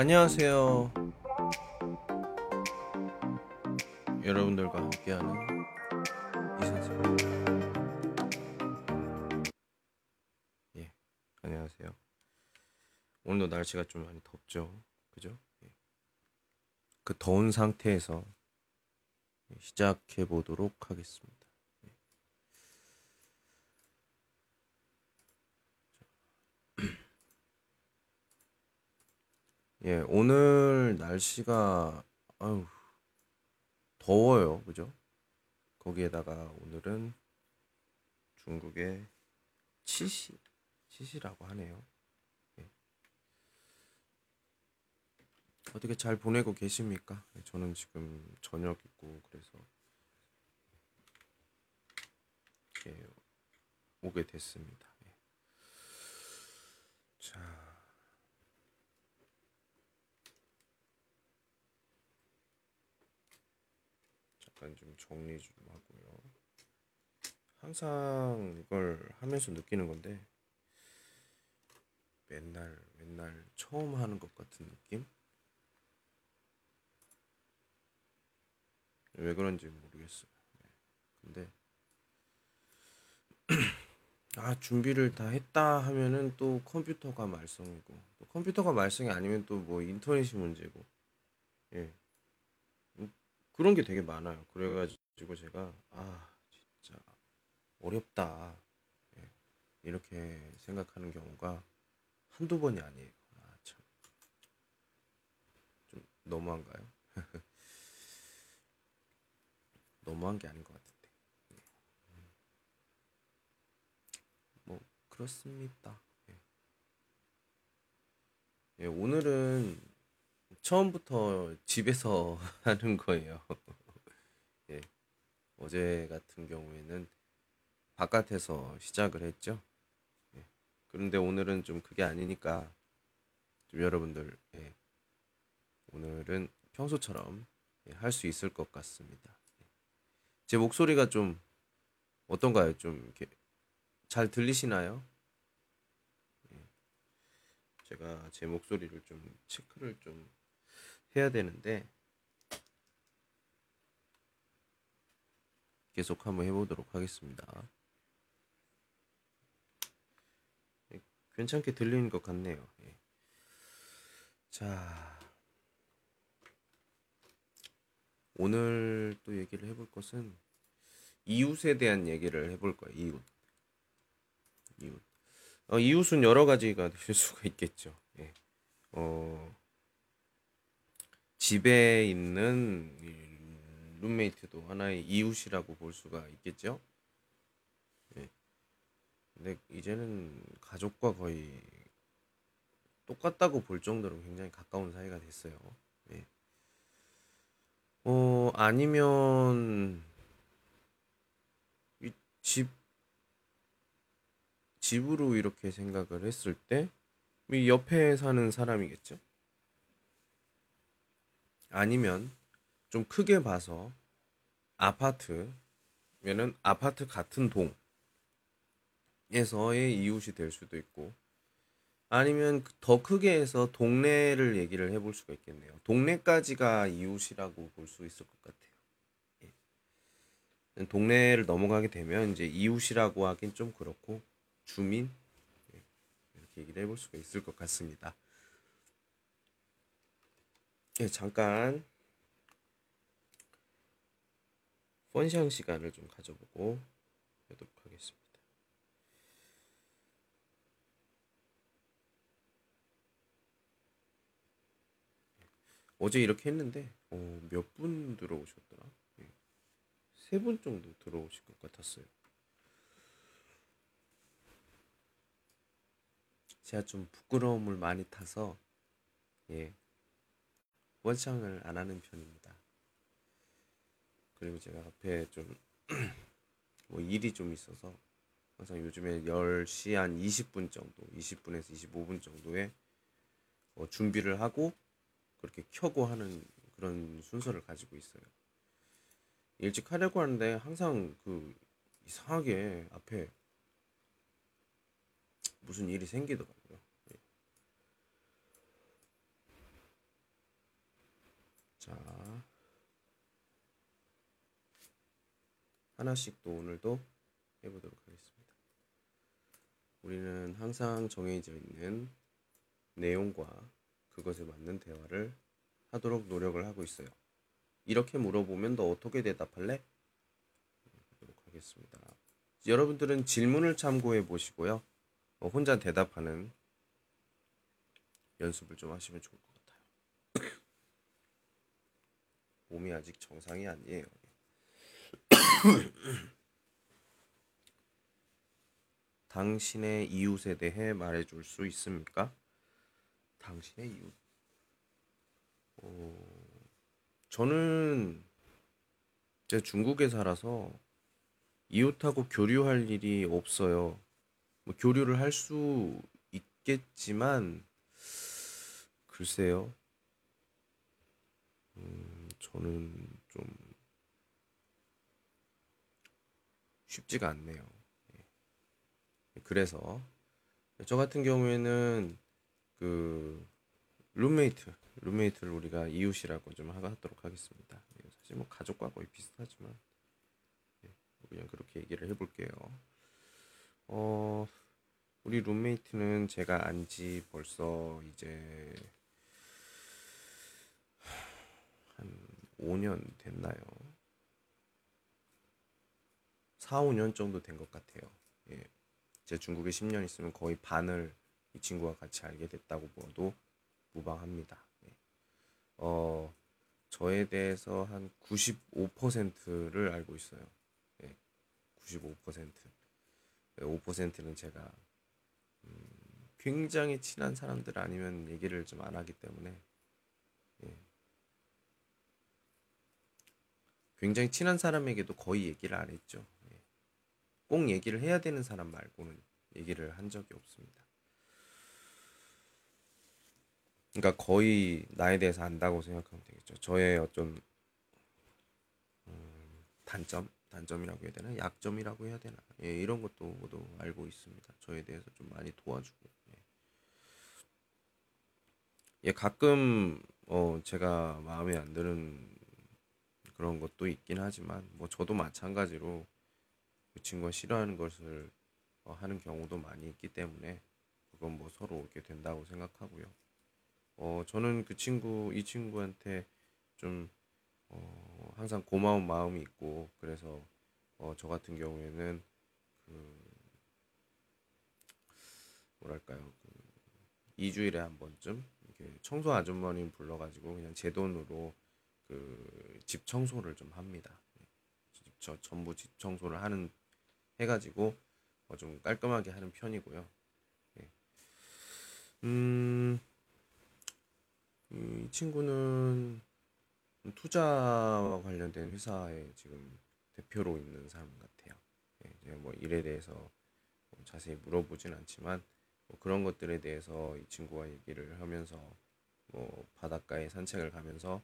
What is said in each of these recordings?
안녕하세요. 여러분들과 함께하는 이 선생. 예, 안녕하세요. 오늘도 날씨가 좀 많이 덥죠, 그죠? 예. 그 더운 상태에서 시작해 보도록 하겠습니다. 예, 오늘 날씨가 아유 더워요, 그죠? 거기에다가 오늘은 중국의 치시, 치시라고 하네요. 예. 어떻게 잘 보내고 계십니까? 예, 저는 지금 저녁이고 그래서 이렇게 오게 됐습니다. 예. 자. 잠깐 좀 정리 좀 하고요. 항상 이걸 하면서 느끼는 건데 맨날 맨날 처음 하는 것 같은 느낌? 왜 그런지 모르겠어요. 네. 근데 아 준비를 다 했다 하면은 또 컴퓨터가 말썽이고 또 컴퓨터가 말썽이 아니면 또 뭐 인터넷이 문제고 예 그런 게 되게 많아요. 그래가지고 제가 아 진짜 어렵다 예, 이렇게 생각하는 경우가 한두 번이 아니에요. 아 참 좀 너무한가요? 너무한 게 아닌 것 같은데. 예. 뭐 그렇습니다. 예. 예, 오늘은 처음부터 집에서 하는 거예요. 예. 어제 같은 경우에는 바깥에서 시작을 했죠. 예. 그런데 오늘은 좀 그게 아니니까 좀 여러분들 예. 오늘은 평소처럼 예, 할수 있을 것 같습니다. 예. 제 목소리가 좀 어떤가요? 좀 이렇게 잘 들리시나요? 예. 제가 제 목소리를 좀 체크를 좀 해야 되는데 계속 한번 해보도록 하겠습니다. 예, 괜찮게 들리는 것 같네요. 예. 자, 오늘 또 얘기를 해볼 것은 이웃에 대한 얘기를 해볼 거예요. 이웃. 이웃. 어, 이웃은 여러 가지가 될 수가 있겠죠. 예. 어, 집에 있는 룸메이트도 하나의 이웃이라고 볼 수가 있겠죠. 네. 근데 이제는 가족과 거의 똑같다고 볼 정도로 굉장히 가까운 사이가 됐어요. 네. 어, 아니면 집 집으로 이렇게 생각을 했을 때 옆에 사는 사람이겠죠. 아니면 좀 크게 봐서 아파트면은 아파트 같은 동에서의 이웃이 될 수도 있고 아니면 더 크게 해서 동네를 얘기를 해볼 수가 있겠네요. 동네까지가 이웃이라고 볼 수 있을 것 같아요. 예. 동네를 넘어가게 되면 이제 이웃이라고 하긴 좀 그렇고 주민 예. 이렇게 얘기를 해볼 수가 있을 것 같습니다. 예, 잠깐 펀시한 시간을 좀 가져보고 하도록 하겠습니다. 어제 이렇게 했는데 어, 몇 분 들어오셨더라? 예. 세분 정도 들어오실 것 같았어요. 제가 좀 부끄러움을 많이 타서 예, 원창을 안 하는 편입니다. 그리고 제가 앞에 좀 뭐 일이 좀 있어서 항상 요즘에 10시 한 20분 정도, 20분에서 25분 정도에 어 준비를 하고 그렇게 켜고 하는 그런 순서를 가지고 있어요. 일찍 하려고 하는데 항상 그 이상하게 앞에 무슨 일이 생기더라고요. 자, 하나씩 또 오늘도 해보도록 하겠습니다. 우리는 항상 정해져 있는 내용과 그것에 맞는 대화를 하도록 노력을 하고 있어요. 이렇게 물어보면 너 어떻게 대답할래? 보도록 하겠습니다. 여러분들은 질문을 참고해 보시고요. 어, 혼자 대답하는 연습을 좀 하시면 좋을 것 같아요. 몸이 아직 정상이 아니에요. 당신의 이웃에 대해 말해줄 수 있습니까? 당신의 이웃. 어, 저는 제가 중국에 살아서 이웃하고 교류할 일이 없어요. 뭐 교류를 할 수 있겠지만 글쎄요. 음, 저는 좀 쉽지가 않네요. 예. 그래서 저 같은 경우에는 그 룸메이트, 룸메이트를 우리가 이웃이라고 좀 하도록 하겠습니다. 예, 사실 뭐 가족과 거의 비슷하지만 예, 그냥 그렇게 얘기를 해볼게요. 어, 우리 룸메이트는 제가 안지 벌써 이제 한 5년 됐나요? 4, 5년 정도 된 것 같아요. 예. 제 중국에 10년 있으면 거의 반을 이 친구와 같이 알게 됐다고 보아도 무방합니다. 예. 어, 저에 대해서 한 95%를 알고 있어요. 예. 95%. 5%는 제가 음, 굉장히 친한 사람들 아니면 얘기를 좀 안 하기 때문에 예. 굉장히 친한 사람에게도 거의 얘기를 안 했죠. 예. 꼭 얘기를 해야 되는 사람 말고는 얘기를 한 적이 없습니다. 그러니까 거의 나에 대해서 안다고 생각하면 되겠죠. 저의 어떤 음, 단점, 단점이라고 해야 되나, 약점이라고 해야 되나, 예, 이런 것도 모두 알고 있습니다. 저에 대해서 좀 많이 도와주고. 예, 예 가끔 어, 제가 마음에 안 드는 그런 것도 있긴 하지만 뭐 저도 마찬가지로 그 친구가 싫어하는 것을 어, 하는 경우도 많이 있기 때문에 그건 뭐 서로 이렇게 된다고 생각하고요. 어, 저는 그 친구, 이 친구한테 좀 어, 항상 고마운 마음이 있고 그래서 어, 저 같은 경우에는 그 뭐랄까요 그 2주일에 한 번쯤 청소 아주머니 불러가지고 그냥 제 돈으로 그 집 청소를 좀 합니다. 집 전부 집 청소를 하는 해가지고 어, 좀 깔끔하게 하는 편이고요. 예. 음, 이 친구는 투자와 관련된 회사에 지금 대표로 있는 사람 같아요. 예, 뭐 일에 대해서 뭐 자세히 물어보진 않지만 뭐 그런 것들에 대해서 이 친구와 얘기를 하면서 뭐 바닷가에 산책을 가면서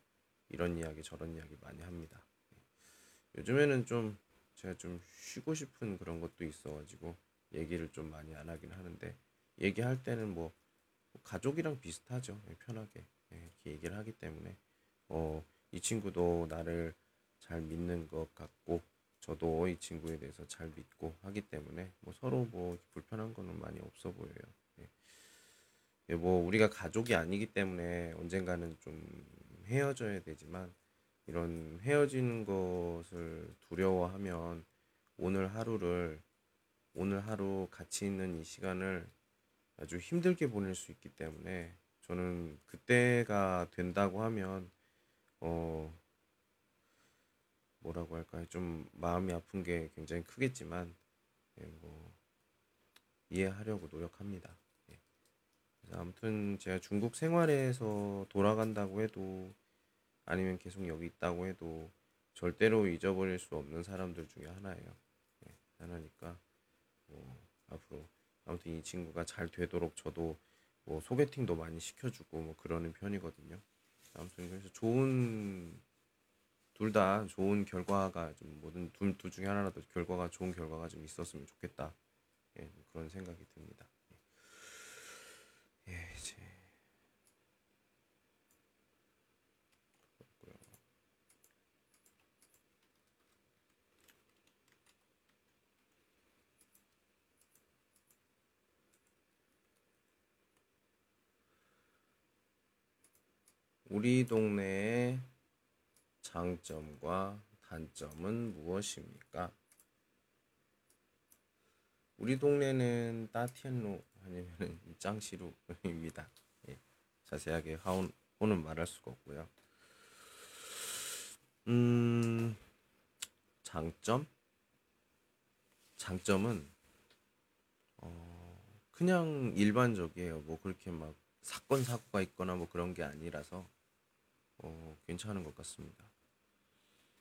이런 이야기 저런 이야기 많이 합니다. 예. 요즘에는 좀 제가 좀 쉬고 싶은 그런 것도 있어가지고 얘기를 좀 많이 안 하긴 하는데 얘기할 때는 뭐 가족이랑 비슷하죠. 예, 편하게 이렇게 얘기를 하기 때문에 어, 이 친구도 나를 잘 믿는 것 같고 저도 이 친구에 대해서 잘 믿고 하기 때문에 뭐 서로 뭐 불편한 거는 많이 없어 보여요. 예. 예, 뭐 우리가 가족이 아니기 때문에 언젠가는 좀 헤어져야 되지만 이런 헤어지는 것을 두려워하면 오늘 하루를 오늘 하루 같이 있는 이 시간을 아주 힘들게 보낼 수 있기 때문에 저는 그때가 된다고 하면 어 뭐라고 할까요? 좀 마음이 아픈 게 굉장히 크겠지만 예, 뭐 이해하려고 노력합니다. 아무튼 제가 중국 생활에서 돌아간다고 해도 아니면 계속 여기 있다고 해도 절대로 잊어버릴 수 없는 사람들 중에 하나예요. 예, 하나니까 뭐 앞으로 아무튼 이 친구가 잘 되도록 저도 뭐 소개팅도 많이 시켜주고 뭐 그러는 편이거든요. 아무튼 그래서 좋은 둘 다 좋은 결과가 좀 모든 둘, 둘 중에 하나라도 결과가 좋은 결과가 좀 있었으면 좋겠다. 예, 그런 생각이 듭니다. 예, 이제 우리 동네의 장점과 단점은 무엇입니까? 우리 동네는 따티엔로 아니면 짱시루입니다. 예, 자세하게 하오는 말할 수가 없고요. 음, 장점? 장점은 어, 그냥 일반적이에요. 뭐 그렇게 막 사건 사고가 있거나 뭐 그런 게 아니라서 어, 괜찮은 것 같습니다.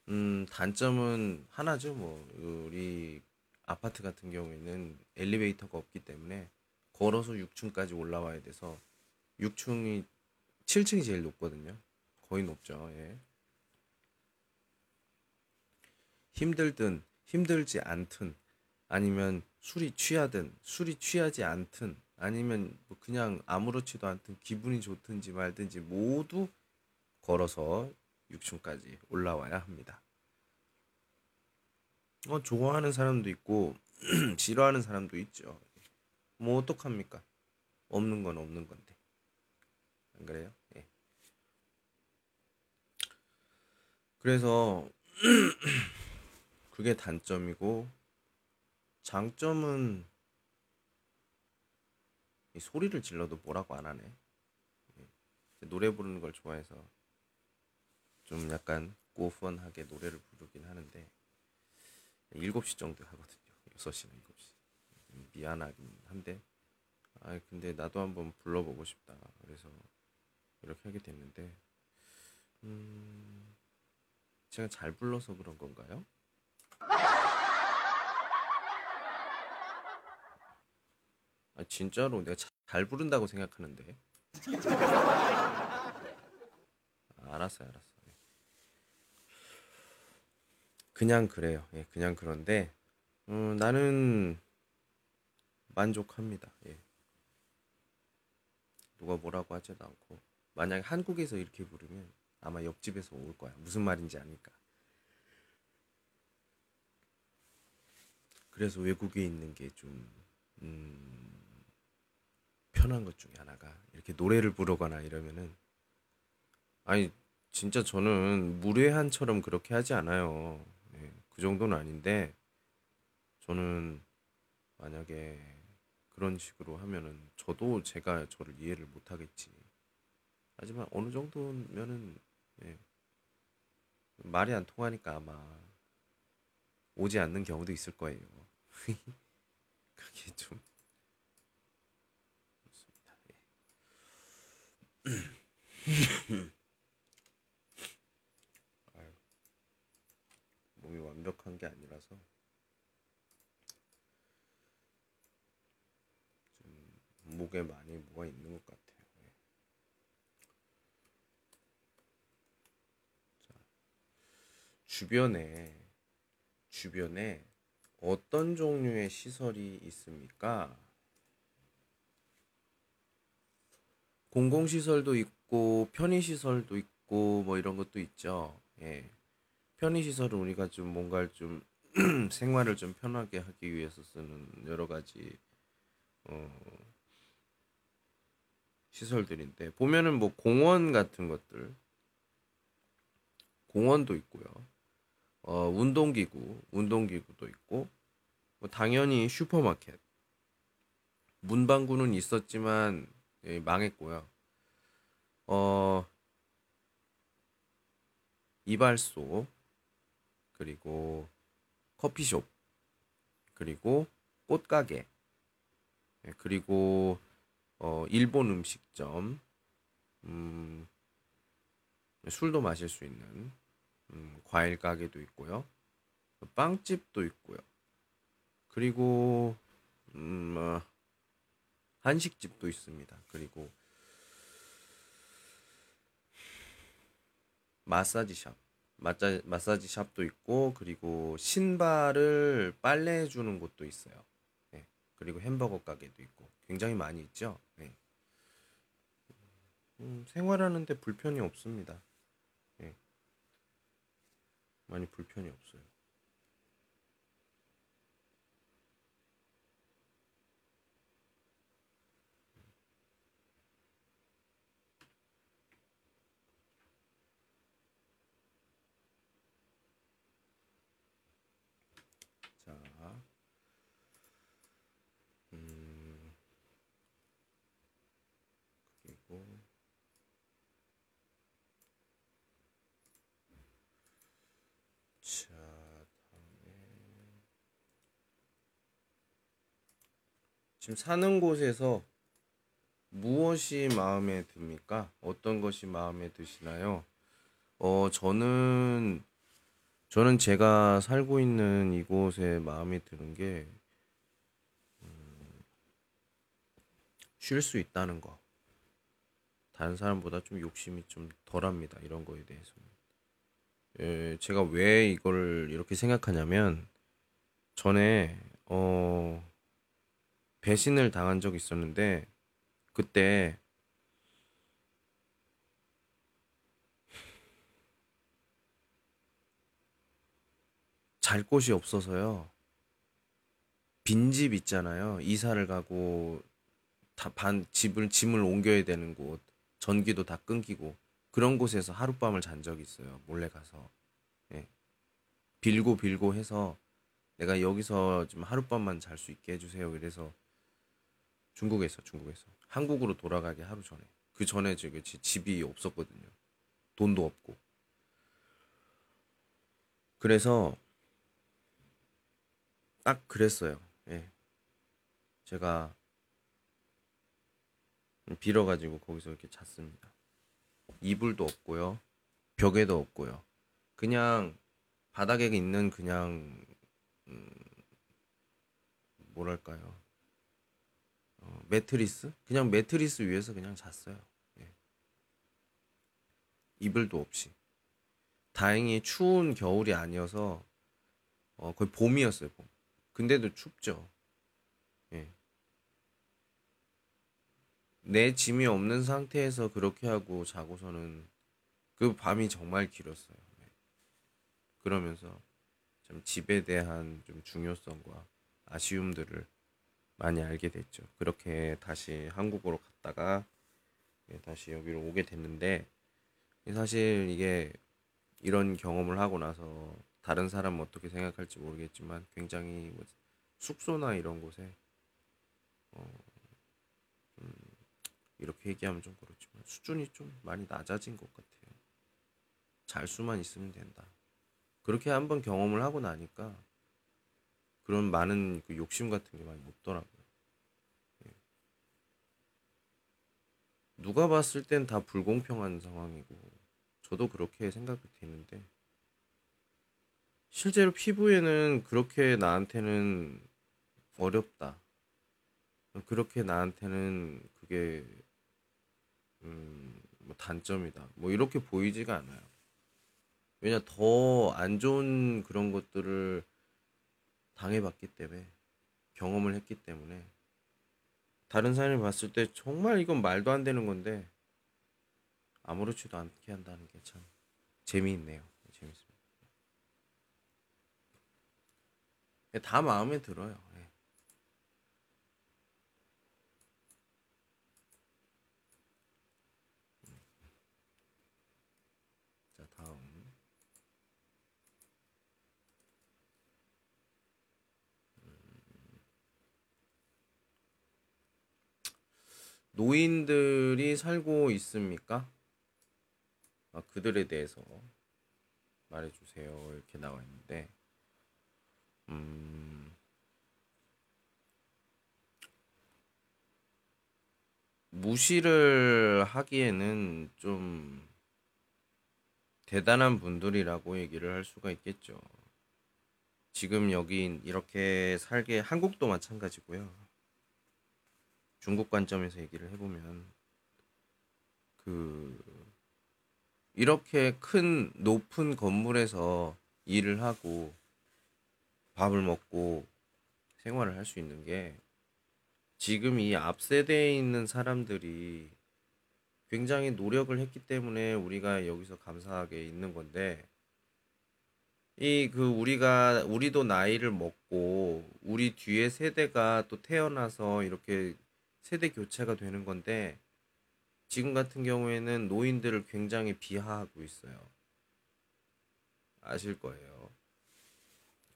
음, 단점은 하나죠. 뭐 우리 아파트 같은 경우에는 엘리베이터가 없기 때문에 걸어서 6층까지 올라와야 돼서 6층이 7층이 제일 높거든요. 거의 높죠. 예. 힘들든 힘들지 않든 아니면 술이 취하든 술이 취하지 않든 아니면 뭐 그냥 아무렇지도 않든 기분이 좋든지 말든지 모두 걸어서 6층까지 올라와야 합니다. 어, 좋아하는 사람도 있고 싫어하는 사람도 있죠. 뭐 어떡합니까? 없는 건 없는 건데. 안 그래요? 예. 그래서 그게 단점이고 장점은 이 소리를 질러도 뭐라고 안 하네. 예. 노래 부르는 걸 좋아해서 좀 약간 고펀하게 노래를 부르긴 하는데 7시 정도 하거든요. 6시나 7시. 미안하긴 한데 아 근데 나도 한번 불러보고 싶다. 그래서 이렇게 하게 됐는데 음 제가 잘 불러서 그런 건가요? 아 진짜로 내가 잘 부른다고 생각하는데 아, 알았어요 알았어 그냥 그래요. 예, 그냥 그런데 음, 나는 만족합니다. 예. 누가 뭐라고 하지도 않고. 만약에 한국에서 이렇게 부르면 아마 옆집에서 올 거야. 무슨 말인지 아니까. 그래서 외국에 있는 게좀 음, 편한 것 중에 하나가 이렇게 노래를 부르거나 이러면은 아니 진짜 저는 무례한처럼 그렇게 하지 않아요. 네, 그 정도는 아닌데 저는 만약에 그런 식으로 하면은 저도 제가 저를 이해를 못 하겠지. 하지만 어느 정도면은 네, 말이 안 통하니까 아마 오지 않는 경우도 있을 거예요. 그게 좀 그렇습니다. 예. 아유, 몸이 완벽한 게 아니라서 좀 목에 많이 뭐가 있는 것 같아요. 예. 자, 주변에 주변에 어떤 종류의 시설이 있습니까? 공공시설도 있고 편의시설도 있고 뭐 이런 것도 있죠. 예. 편의시설은 우리가 좀 뭔가를 좀 생활을 좀 편하게 하기 위해서 쓰는 여러 가지 어, 시설들인데 보면은 뭐 공원 같은 것들 공원도 있고요. 어, 운동기구, 운동기구도 있고, 뭐 당연히 슈퍼마켓. 문방구는 있었지만 예, 망했고요. 어, 이발소, 그리고 커피숍, 그리고 꽃가게, 예, 그리고 어, 일본 음식점, 음, 술도 마실 수 있는 음, 과일 가게도 있고요. 빵집도 있고요. 그리고 음, 어, 한식집도 있습니다. 그리고 마사지샵, 마사, 마사지 샵도 있고 그리고 신발을 빨래해 주는 곳도 있어요. 네. 그리고 햄버거 가게도 있고 굉장히 많이 있죠. 네. 음, 생활하는데 불편이 없습니다. 많이 불편이 없어요. 지금 사는 곳에서 무엇이 마음에 듭니까? 어떤 것이 마음에 드시나요? 어, 저는, 저는 제가 살고 있는 이곳에 마음에 드는 게, 쉴수 있다는 거. 다른 사람보다 좀 욕심이 좀 덜합니다. 이런 거에 대해서는. 예, 제가 왜 이걸 이렇게 생각하냐면, 전에, 어, 배신을 당한 적이 있었는데, 그때, 잘 곳이 없어서요. 빈집 있잖아요. 이사를 가고 다 반 집을 짐을 옮겨야 되는 곳, 전기도 다 끊기고 그런 곳에서 하룻밤을 잔 적이 있어요. 몰래 가서. 예. 빌고 빌고 해서 내가 여기서 좀 하룻밤만 잘 수 있게 해주세요. 이래서 중국에서 중국에서 한국으로 돌아가기 하루 전에 그 전에 저기 지- 집이 없었거든요. 돈도 없고. 그래서 딱 그랬어요. 예. 제가 빌어가지고 거기서 이렇게 잤습니다. 이불도 없고요. 벽에도 없고요. 그냥 바닥에 있는 그냥 음, 뭐랄까요? 어, 매트리스? 그냥 매트리스 위에서 그냥 잤어요. 예. 이불도 없이. 다행히 추운 겨울이 아니어서 어, 거의 봄이었어요. 봄. 근데도 춥죠. 예. 내 짐이 없는 상태에서 그렇게 하고 자고서는 그 밤이 정말 길었어요. 네. 그러면서 좀 집에 대한 좀 중요성과 아쉬움들을 많이 알게 됐죠. 그렇게 다시 한국으로 갔다가 예, 다시 여기로 오게 됐는데 사실 이게 이런 경험을 하고 나서 다른 사람은 어떻게 생각할지 모르겠지만 굉장히 뭐 숙소나 이런 곳에 어, 이렇게 얘기하면 좀 그렇지만 수준이 좀 많이 낮아진 것 같아요. 잘 수만 있으면 된다. 그렇게 한번 경험을 하고 나니까 그런 많은 그 욕심 같은 게 많이 없더라고요. 예. 누가 봤을 땐 다 불공평한 상황이고 저도 그렇게 생각이 되는데 실제로 피부에는 그렇게 나한테는 어렵다. 그렇게 나한테는 그게 음, 뭐 단점이다. 뭐 이렇게 보이지가 않아요. 왜냐 더 안 좋은 그런 것들을 당해봤기 때문에 경험을 했기 때문에 다른 사람이 봤을 때 정말 이건 말도 안 되는 건데 아무렇지도 않게 한다는 게 참 재미있네요. 재밌습니다. 다 마음에 들어요. 예. 자, 다음. 노인들이 살고 있습니까? 아, 그들에 대해서 말해주세요. 이렇게 나와 있는데, 음, 무시를 하기에는 좀 대단한 분들이라고 얘기를 할 수가 있겠죠. 지금 여기 이렇게 살게, 한국도 마찬가지고요. 중국 관점에서 얘기를 해보면, 그, 이렇게 큰, 높은 건물에서 일을 하고, 밥을 먹고, 생활을 할 수 있는 게, 지금 이 앞 세대에 있는 사람들이 굉장히 노력을 했기 때문에 우리가 여기서 감사하게 있는 건데, 이 그 우리가, 우리도 나이를 먹고, 우리 뒤에 세대가 또 태어나서 이렇게 세대 교체가 되는 건데, 지금 같은 경우에는 노인들을 굉장히 비하하고 있어요. 아실 거예요.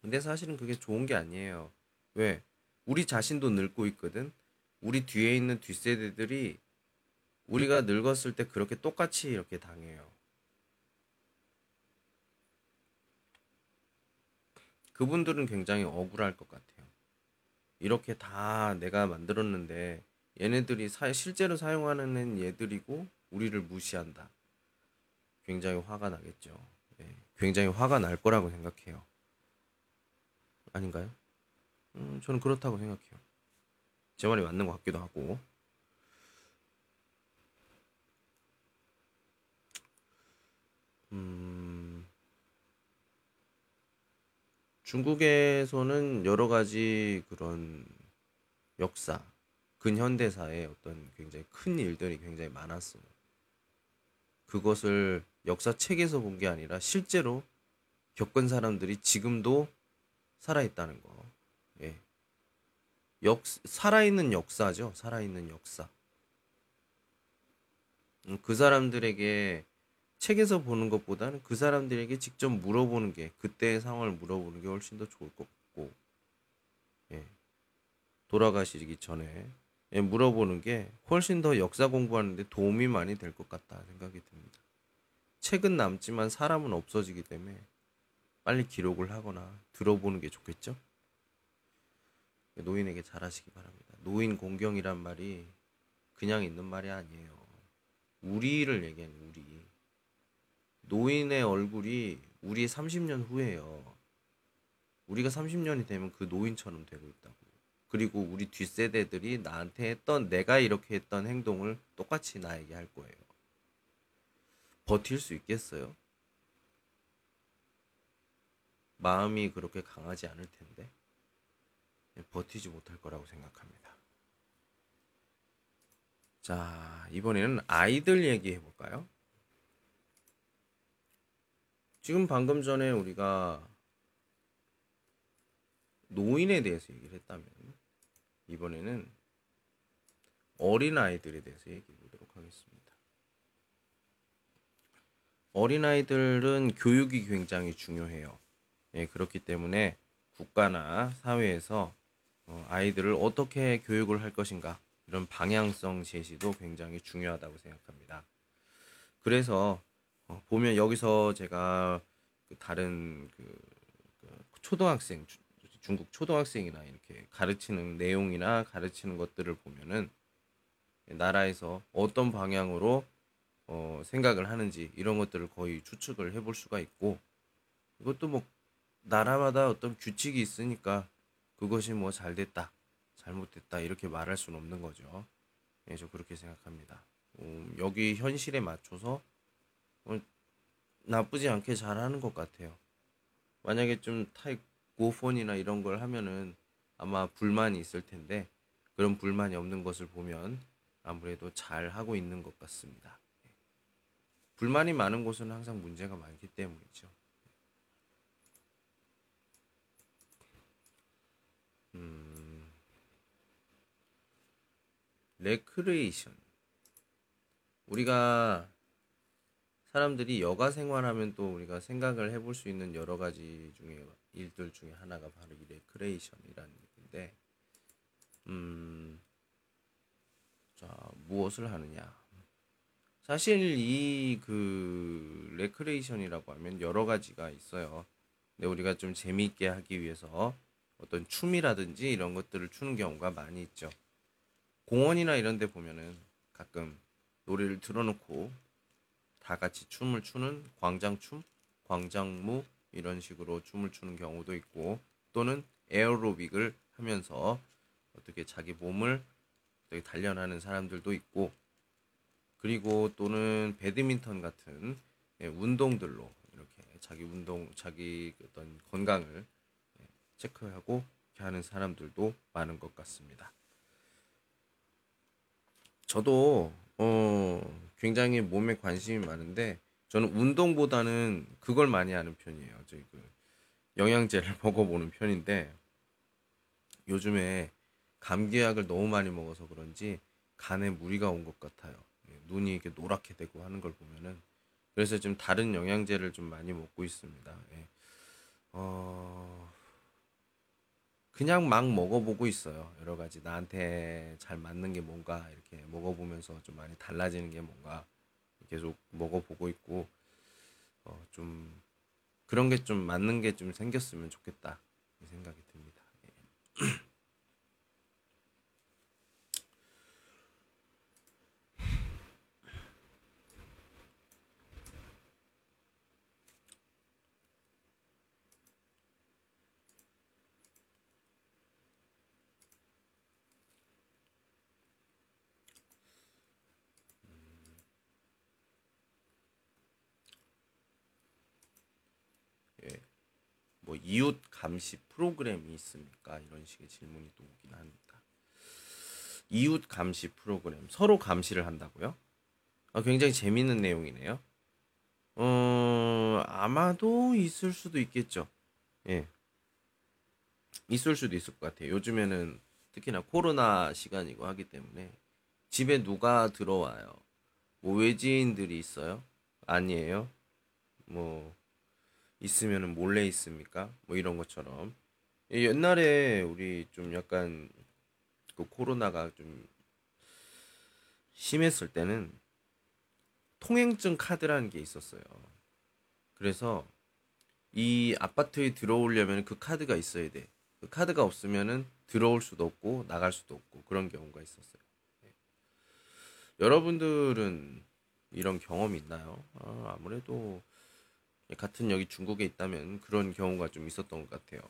근데 사실은 그게 좋은 게 아니에요. 왜? 우리 자신도 늙고 있거든. 우리 뒤에 있는 뒷세대들이 우리가 늙었을 때 그렇게 똑같이 이렇게 당해요. 그분들은 굉장히 억울할 것 같아요. 이렇게 다 내가 만들었는데 얘네들이 사, 실제로 사용하는 얘들이고 우리를 무시한다. 굉장히 화가 나겠죠. 예, 굉장히 화가 날 거라고 생각해요. 아닌가요? 음, 저는 그렇다고 생각해요. 제 말이 맞는 것 같기도 하고. 음, 중국에서는 여러 가지 그런 역사, 근현대사의 어떤 굉장히 큰 일들이 굉장히 많았어요. 그것을 역사책에서 본 게 아니라 실제로 겪은 사람들이 지금도 살아있다는 거. 예. 역, 살아있는 역사죠. 살아있는 역사. 음, 그 사람들에게 책에서 보는 것보다는 그 사람들에게 직접 물어보는 게 그때의 상황을 물어보는 게 훨씬 더 좋을 것 같고 예. 돌아가시기 전에 예, 물어보는 게 훨씬 더 역사 공부하는데 도움이 많이 될 것 같다 생각이 듭니다. 책은 남지만 사람은 없어지기 때문에 빨리 기록을 하거나 들어보는 게 좋겠죠? 노인에게 잘하시기 바랍니다. 노인 공경이란 말이 그냥 있는 말이 아니에요. 우리를 얘기하는 우리. 노인의 얼굴이 우리 30년 후에요. 우리가 30년이 되면 그 노인처럼 되고 있다고. 그리고 우리 뒷세대들이 나한테 했던 내가 이렇게 했던 행동을 똑같이 나에게 할 거예요. 버틸 수 있겠어요? 마음이 그렇게 강하지 않을 텐데 버티지 못할 거라고 생각합니다. 자, 이번에는 아이들 얘기해 볼까요? 지금 방금 전에 우리가 노인에 대해서 얘기를 했다면 이번에는 어린 아이들에 대해서 얘기해 보도록 하겠습니다. 어린 아이들은 교육이 굉장히 중요해요. 예, 그렇기 때문에 국가나 사회에서 어, 아이들을 어떻게 교육을 할 것인가 이런 방향성 제시도 굉장히 중요하다고 생각합니다. 그래서 어, 보면 여기서 제가 그 다른 그, 그 초등학생 중국 초등학생이나 이렇게 가르치는 내용이나 가르치는 것들을 보면은 나라에서 어떤 방향으로 어, 생각을 하는지 이런 것들을 거의 추측을 해볼 수가 있고 이것도 뭐 나라마다 어떤 규칙이 있으니까 그것이 뭐 잘 됐다 잘못됐다 이렇게 말할 수는 없는 거죠. 예, 저 그렇게 생각합니다. 음, 여기 현실에 맞춰서 어, 나쁘지 않게 잘하는 것 같아요. 만약에 좀 타 입 고폰이나 이런 걸 하면은 아마 불만이 있을 텐데 그런 불만이 없는 것을 보면 아무래도 잘 하고 있는 것 같습니다. 불만이 많은 곳은 항상 문제가 많기 때문이죠. 음, 레크레이션. 우리가 사람들이 여가 생활하면 또 우리가 생각을 해볼 수 있는 여러 가지 중에 일들 중에 하나가 바로 이 레크레이션이라는 얘기인데, 음, 자 무엇을 하느냐? 사실 이 그 레크레이션이라고 하면 여러 가지가 있어요. 근데 우리가 좀 재미있게 하기 위해서 어떤 춤이라든지 이런 것들을 추는 경우가 많이 있죠. 공원이나 이런 데 보면은 가끔 노래를 틀어놓고 다 같이 춤을 추는 광장춤, 광장무 이런 식으로 춤을 추는 경우도 있고 또는 에어로빅을 하면서 어떻게 자기 몸을 어떻게 단련하는 사람들도 있고 그리고 또는 배드민턴 같은 예, 운동들로 이렇게 자기 운동, 자기 어떤 건강을 예, 체크하고 하는 사람들도 많은 것 같습니다. 저도 어 굉장히 몸에 관심이 많은데 저는 운동보다는 그걸 많이 하는 편이에요. 그 영양제를 먹어보는 편인데 요즘에 감기약을 너무 많이 먹어서 그런지 간에 무리가 온 것 같아요. 예, 눈이 이렇게 노랗게 되고 하는 걸 보면은 그래서 좀 다른 영양제를 좀 많이 먹고 있습니다. 예. 어... 그냥 막 먹어보고 있어요. 여러 가지 나한테 잘 맞는 게 뭔가 이렇게 먹어보면서 좀 많이 달라지는 게 뭔가 계속 먹어보고 있고 어, 좀 그런 게 좀 맞는 게 좀 생겼으면 좋겠다 이 생각이 듭니다. 예. 뭐 이웃 감시 프로그램이 있습니까? 이런 식의 질문이 또 오긴 합니다. 이웃 감시 프로그램 서로 감시를 한다고요? 아, 굉장히 재밌는 내용이네요. 어, 아마도 있을 수도 있겠죠. 예. 있을 수도 있을 것 같아요. 요즘에는 특히나 코로나 시간이고 하기 때문에 집에 누가 들어와요? 뭐 외지인들이 있어요? 아니에요? 뭐 있으면은 몰래 있습니까? 뭐 이런 것처럼 예, 옛날에 우리 좀 약간 그 코로나가 좀 심했을 때는 통행증 카드라는 게 있었어요. 그래서 이 아파트에 들어오려면 그 카드가 있어야 돼. 그 카드가 없으면은 들어올 수도 없고 나갈 수도 없고 그런 경우가 있었어요. 네. 여러분들은 이런 경험 있나요? 아, 아무래도 같은 여기 중국에 있다면 그런 경우가 좀 있었던 것 같아요.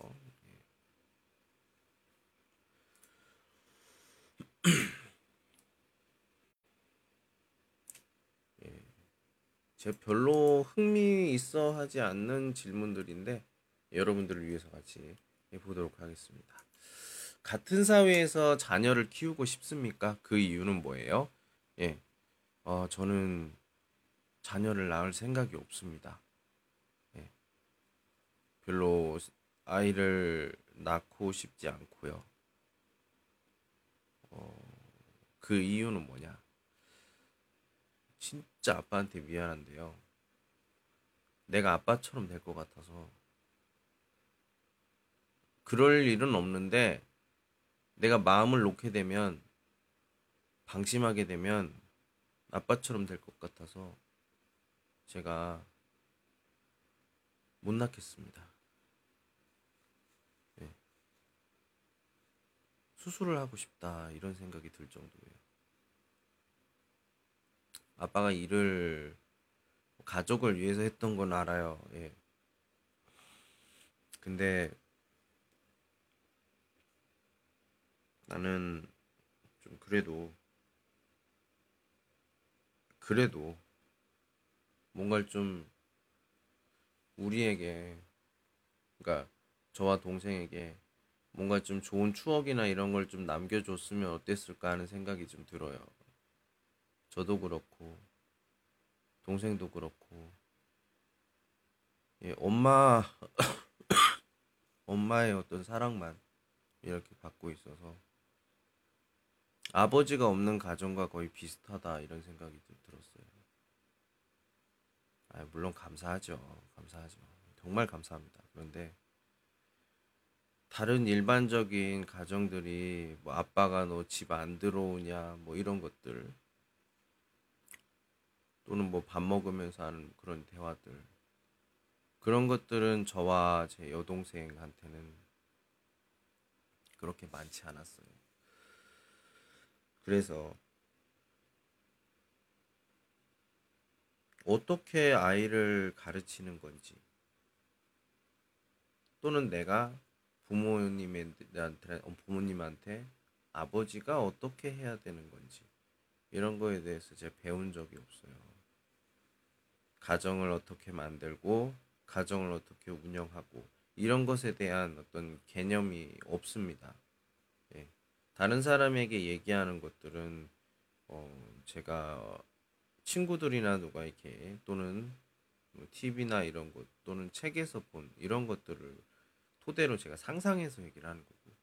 예. 제 별로 흥미 있어 하지 않는 질문들인데 여러분들을 위해서 같이 보도록 하겠습니다. 같은 사회에서 자녀를 키우고 싶습니까? 그 이유는 뭐예요? 예, 어, 저는 자녀를 낳을 생각이 없습니다. 예, 별로 아이를 낳고 싶지 않고요. 어, 그 이유는 뭐냐? 진짜 아빠한테 미안한데요. 내가 아빠처럼 될 것 같아서 그럴 일은 없는데 내가 마음을 놓게 되면 방심하게 되면 아빠처럼 될 것 같아서 제가 못 낳겠습니다. 수술을 하고 싶다 이런 생각이 들 정도예요. 아빠가 일을 가족을 위해서 했던 건 알아요. 예. 근데 나는 좀 그래도 그래도 뭔가를 좀 우리에게 그러니까 저와 동생에게 뭔가 좀 좋은 추억이나 이런 걸 좀 남겨줬으면 어땠을까 하는 생각이 좀 들어요. 저도 그렇고 동생도 그렇고 예, 엄마 엄마의 어떤 사랑만 이렇게 받고 있어서 아버지가 없는 가정과 거의 비슷하다 이런 생각이 들었어요. 아, 물론 감사하죠. 감사하죠. 정말 감사합니다. 그런데 다른 일반적인 가정들이 뭐 아빠가 너 집 안 들어오냐 뭐 이런 것들 또는 뭐 밥 먹으면서 하는 그런 대화들 그런 것들은 저와 제 여동생한테는 그렇게 많지 않았어요. 그래서 어떻게 아이를 가르치는 건지 또는 내가 부모님한테 부모님한테 아버지가 어떻게 해야 되는 건지 이런 거에 대해서 제가 배운 적이 없어요. 가정을 어떻게 만들고 가정을 어떻게 운영하고 이런 것에 대한 어떤 개념이 없습니다. 다른 사람에게 얘기하는 것들은 어 제가 친구들이나 누가 이렇게 또는 TV나 뭐 이런 것 또는 책에서 본 이런 것들을 토대로 제가 상상해서 얘기를 하는 거고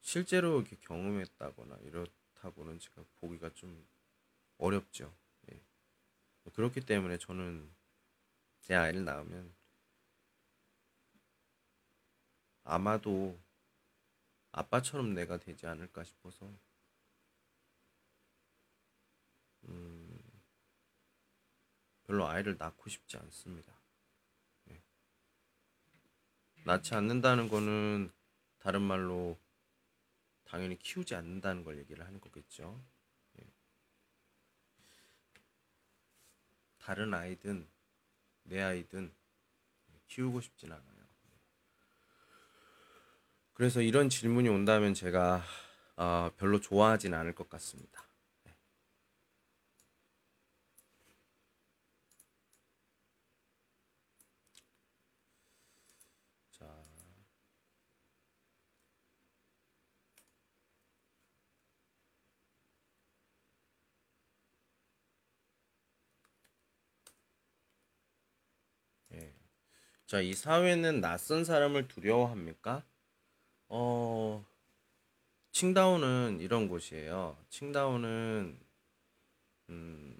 실제로 이렇게 경험했다거나 이렇다고는 제가 보기가 좀 어렵죠. 예. 그렇기 때문에 저는 제 아이를 낳으면 아마도 아빠처럼 내가 되지 않을까 싶어서 음, 별로 아이를 낳고 싶지 않습니다. 네. 낳지 않는다는 거는 다른 말로 당연히 키우지 않는다는 걸 얘기를 하는 거겠죠. 네. 다른 아이든 내 아이든 키우고 싶진 않아요. 그래서 이런 질문이 온다면 제가 어, 별로 좋아하진 않을 것 같습니다. 네. 자, 이 사회는 낯선 사람을 두려워합니까? 어, 칭다오는 이런 곳이에요. 칭다오는 음,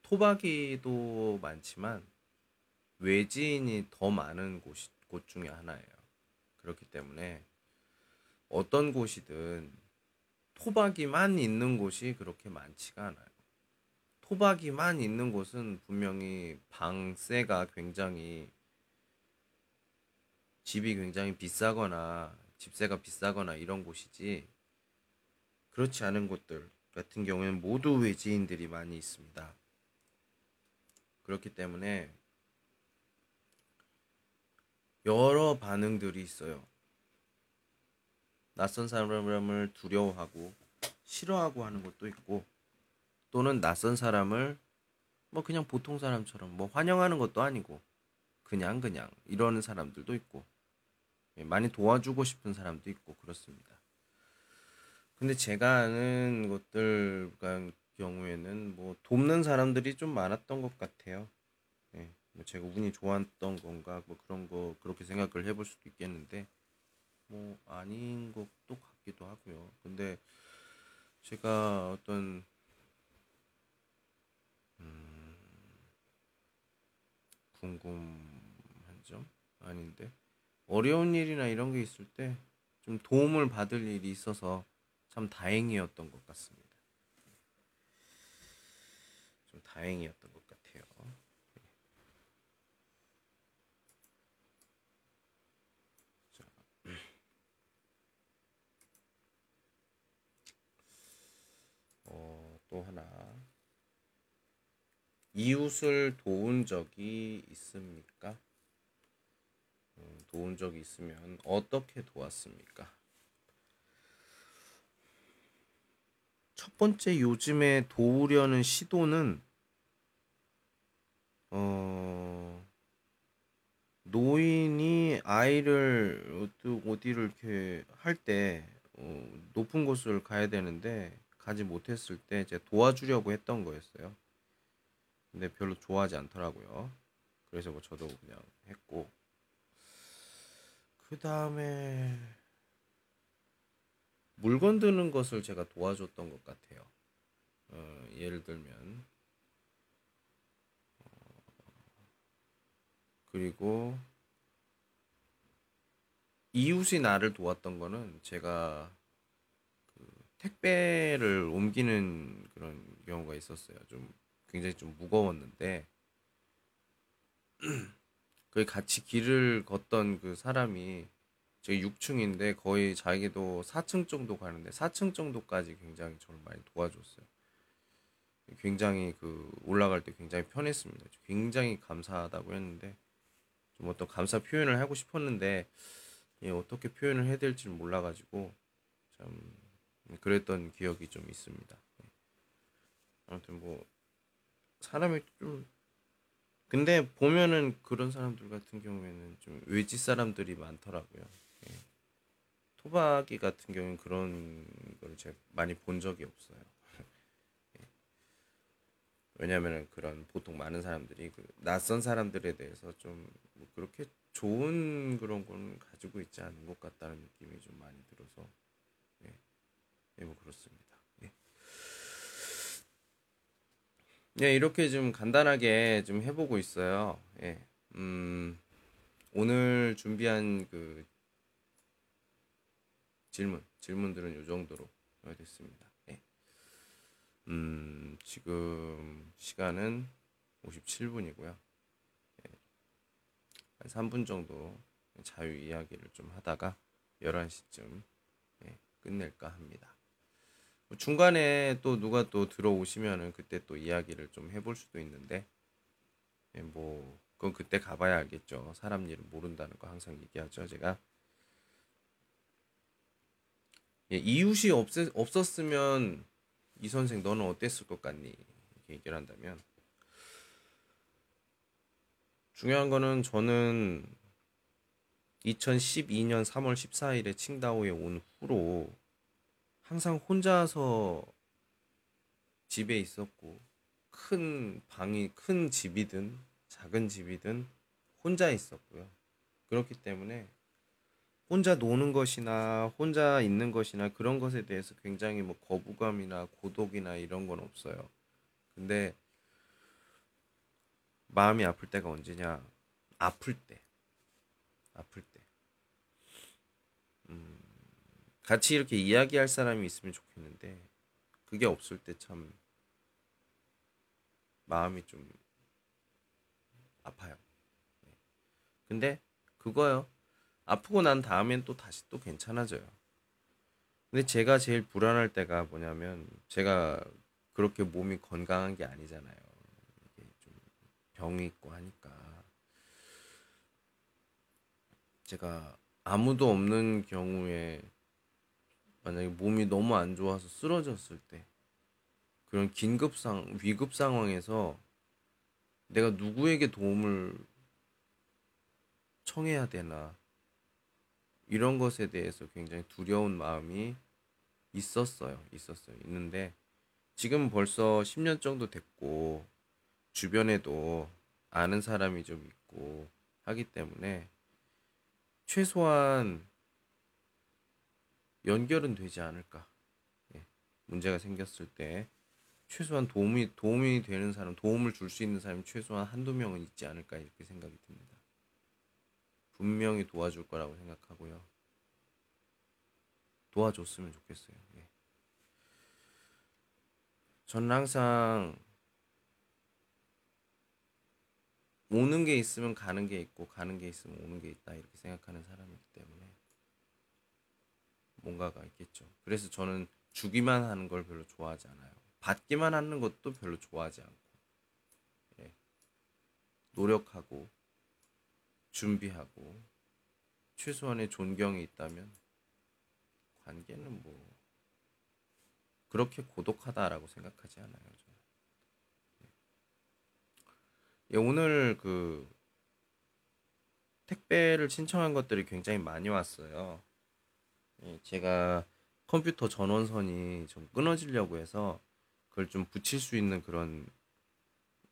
토박이도 많지만 외지인이 더 많은 곳, 곳 중에 하나예요. 그렇기 때문에 어떤 곳이든 토박이만 있는 곳이 그렇게 많지가 않아요. 토박이만 있는 곳은 분명히 방세가 굉장히 집이 굉장히 비싸거나 집세가 비싸거나 이런 곳이지 그렇지 않은 곳들 같은 경우에는 모두 외지인들이 많이 있습니다. 그렇기 때문에 여러 반응들이 있어요. 낯선 사람을 두려워하고 싫어하고 하는 것도 있고 또는 낯선 사람을 뭐 그냥 보통 사람처럼 뭐 환영하는 것도 아니고 그냥 그냥 이러는 사람들도 있고 예, 많이 도와주고 싶은 사람도 있고 그렇습니다. 근데 제가 아는 것들 같은 경우에는 뭐 돕는 사람들이 좀 많았던 것 같아요. 예, 뭐 제가 운이 좋았던 건가 뭐 그런 거 그렇게 생각을 해볼 수도 있겠는데 뭐 아닌 것도 같기도 하고요. 근데 제가 어떤 음, 궁금한 점 아닌데 어려운 일이나 이런 게 있을 때 좀 도움을 받을 일이 있어서 참 다행이었던 것 같습니다. 좀 다행이었던 것 같아요. 자, 어, 또 하나. 이웃을 도운 적이 있습니까? 음, 도운 적이 있으면 어떻게 도왔습니까? 첫 번째 요즘에 도우려는 시도는 어 노인이 아이를 어디- 어디를 이렇게 할때 어, 높은 곳을 가야 되는데 가지 못했을 때 이제 도와주려고 했던 거였어요. 근데 별로 좋아하지 않더라고요. 그래서 뭐 저도 그냥 했고 그 다음에 물건 드는 것을 제가 도와줬던 것 같아요. 어, 예를 들면 그리고 이웃이 나를 도왔던 거는 제가 그 택배를 옮기는 그런 경우가 있었어요. 좀 굉장히 좀 무거웠는데 그 같이 길을 걷던 그 사람이 저기 6층인데 거의 자기도 4층 정도 가는데 4층 정도까지 굉장히 저를 많이 도와줬어요. 굉장히 그 올라갈 때 굉장히 편했습니다. 굉장히 감사하다고 했는데 좀 어떤 감사 표현을 하고 싶었는데 예, 어떻게 표현을 해야 될지 몰라가지고 참 그랬던 기억이 좀 있습니다. 예. 아무튼 뭐 사람이 좀 근데 보면은 그런 사람들 같은 경우에는 좀 외지 사람들이 많더라고요. 예. 토박이 같은 경우는 그런 걸 제가 많이 본 적이 없어요. 예. 왜냐면은 그런 보통 많은 사람들이 그 낯선 사람들에 대해서 좀 뭐 그렇게 좋은 그런 건 가지고 있지 않은 것 같다는 느낌이 좀 많이 들어서 예, 예, 뭐 그렇습니다. 예. 예, 이렇게 좀 간단하게 좀 해보고 있어요. 예, 음, 오늘 준비한 그 질문, 질문들은 요 정도로 됐습니다. 예. 음, 지금 시간은 57분이고요. 예. 한 3분 정도 자유 이야기를 좀 하다가 11시쯤 예, 끝낼까 합니다. 뭐 중간에 또 누가 또 들어오시면은 그때 또 이야기를 좀 해볼 수도 있는데 예, 뭐 그건 그때 가봐야 알겠죠. 사람 일은 모른다는 거 항상 얘기하죠. 제가 예, 이웃이 없, 없었으면 이 선생 너는 어땠을 것 같니? 이렇게 얘기를 한다면 중요한 거는 저는 2012년 3월 14일에 칭다오에 온 후로 항상 혼자서 집에 있었고 큰 방이 큰 집이든 작은 집이든 혼자 있었고요. 그렇기 때문에 혼자 노는 것이나 혼자 있는 것이나 그런 것에 대해서 굉장히 뭐 거부감이나 고독이나 이런 건 없어요. 근데 마음이 아플 때가 언제냐? 아플 때. 아플 때. 음, 같이 이렇게 이야기할 사람이 있으면 좋겠는데 그게 없을 때 참 마음이 좀 아파요. 네. 근데 그거요. 아프고 난 다음엔 또 다시 또 괜찮아져요. 근데 제가 제일 불안할 때가 뭐냐면 제가 그렇게 몸이 건강한 게 아니잖아요. 좀 병이 있고 하니까 제가 아무도 없는 경우에 만약에 몸이 너무 안 좋아서 쓰러졌을 때 그런 긴급 상 위급 상황에서 내가 누구에게 도움을 청해야 되나 이런 것에 대해서 굉장히 두려운 마음이 있었어요. 있었어요. 있는데 지금 벌써 10년 정도 됐고 주변에도 아는 사람이 좀 있고 하기 때문에 최소한 연결은 되지 않을까. 예, 문제가 생겼을 때 최소한 도움이 도움이 되는 사람, 도움을 줄 수 있는 사람이 최소한 한두 명은 있지 않을까 이렇게 생각이 듭니다. 분명히 도와줄 거라고 생각하고요. 도와줬으면 좋겠어요. 예. 저는 항상 오는 게 있으면 가는 게 있고 가는 게 있으면 오는 게 있다 이렇게 생각하는 사람이기 때문에 뭔가가 있겠죠. 그래서 저는 주기만 하는 걸 별로 좋아하지 않아요. 받기만 하는 것도 별로 좋아하지 않고 예. 노력하고 준비하고 최소한의 존경이 있다면 관계는 뭐 그렇게 고독하다라고 생각하지 않아요. 저는. 예, 오늘 그 택배를 신청한 것들이 굉장히 많이 왔어요. 예, 제가 컴퓨터 전원선이 좀 끊어지려고 해서 그걸 좀 붙일 수 있는 그런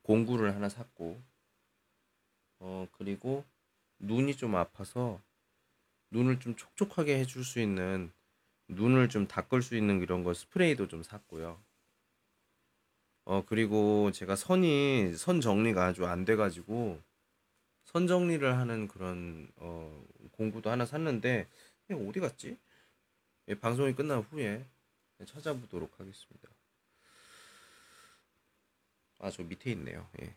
공구를 하나 샀고, 어, 그리고 눈이 좀 아파서 눈을 좀 촉촉하게 해줄 수 있는 눈을 좀 닦을 수 있는 이런 거 스프레이도 좀 샀고요. 어, 그리고 제가 선이, 선 정리가 아주 안 돼가지고, 선 정리를 하는 그런, 어, 공구도 하나 샀는데, 어디 갔지? 예, 방송이 끝난 후에 찾아보도록 하겠습니다. 아, 저 밑에 있네요. 예.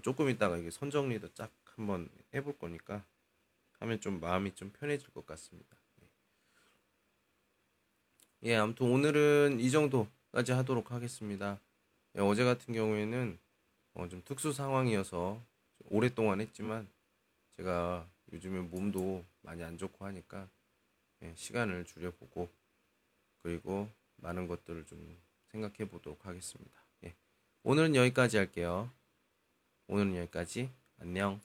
조금 있다가 이게 선 정리도 쫙 한번 해볼 거니까 하면 좀 마음이 좀 편해질 것 같습니다. 예, 아무튼 오늘은 이 정도까지 하도록 하겠습니다. 예, 어제 같은 경우에는 어, 좀 특수 상황이어서 오랫동안 했지만 제가 요즘에 몸도 많이 안 좋고 하니까 예, 시간을 줄여보고 그리고 많은 것들을 좀 생각해 보도록 하겠습니다. 예, 오늘은 여기까지 할게요. 오늘은 여기까지. 안녕.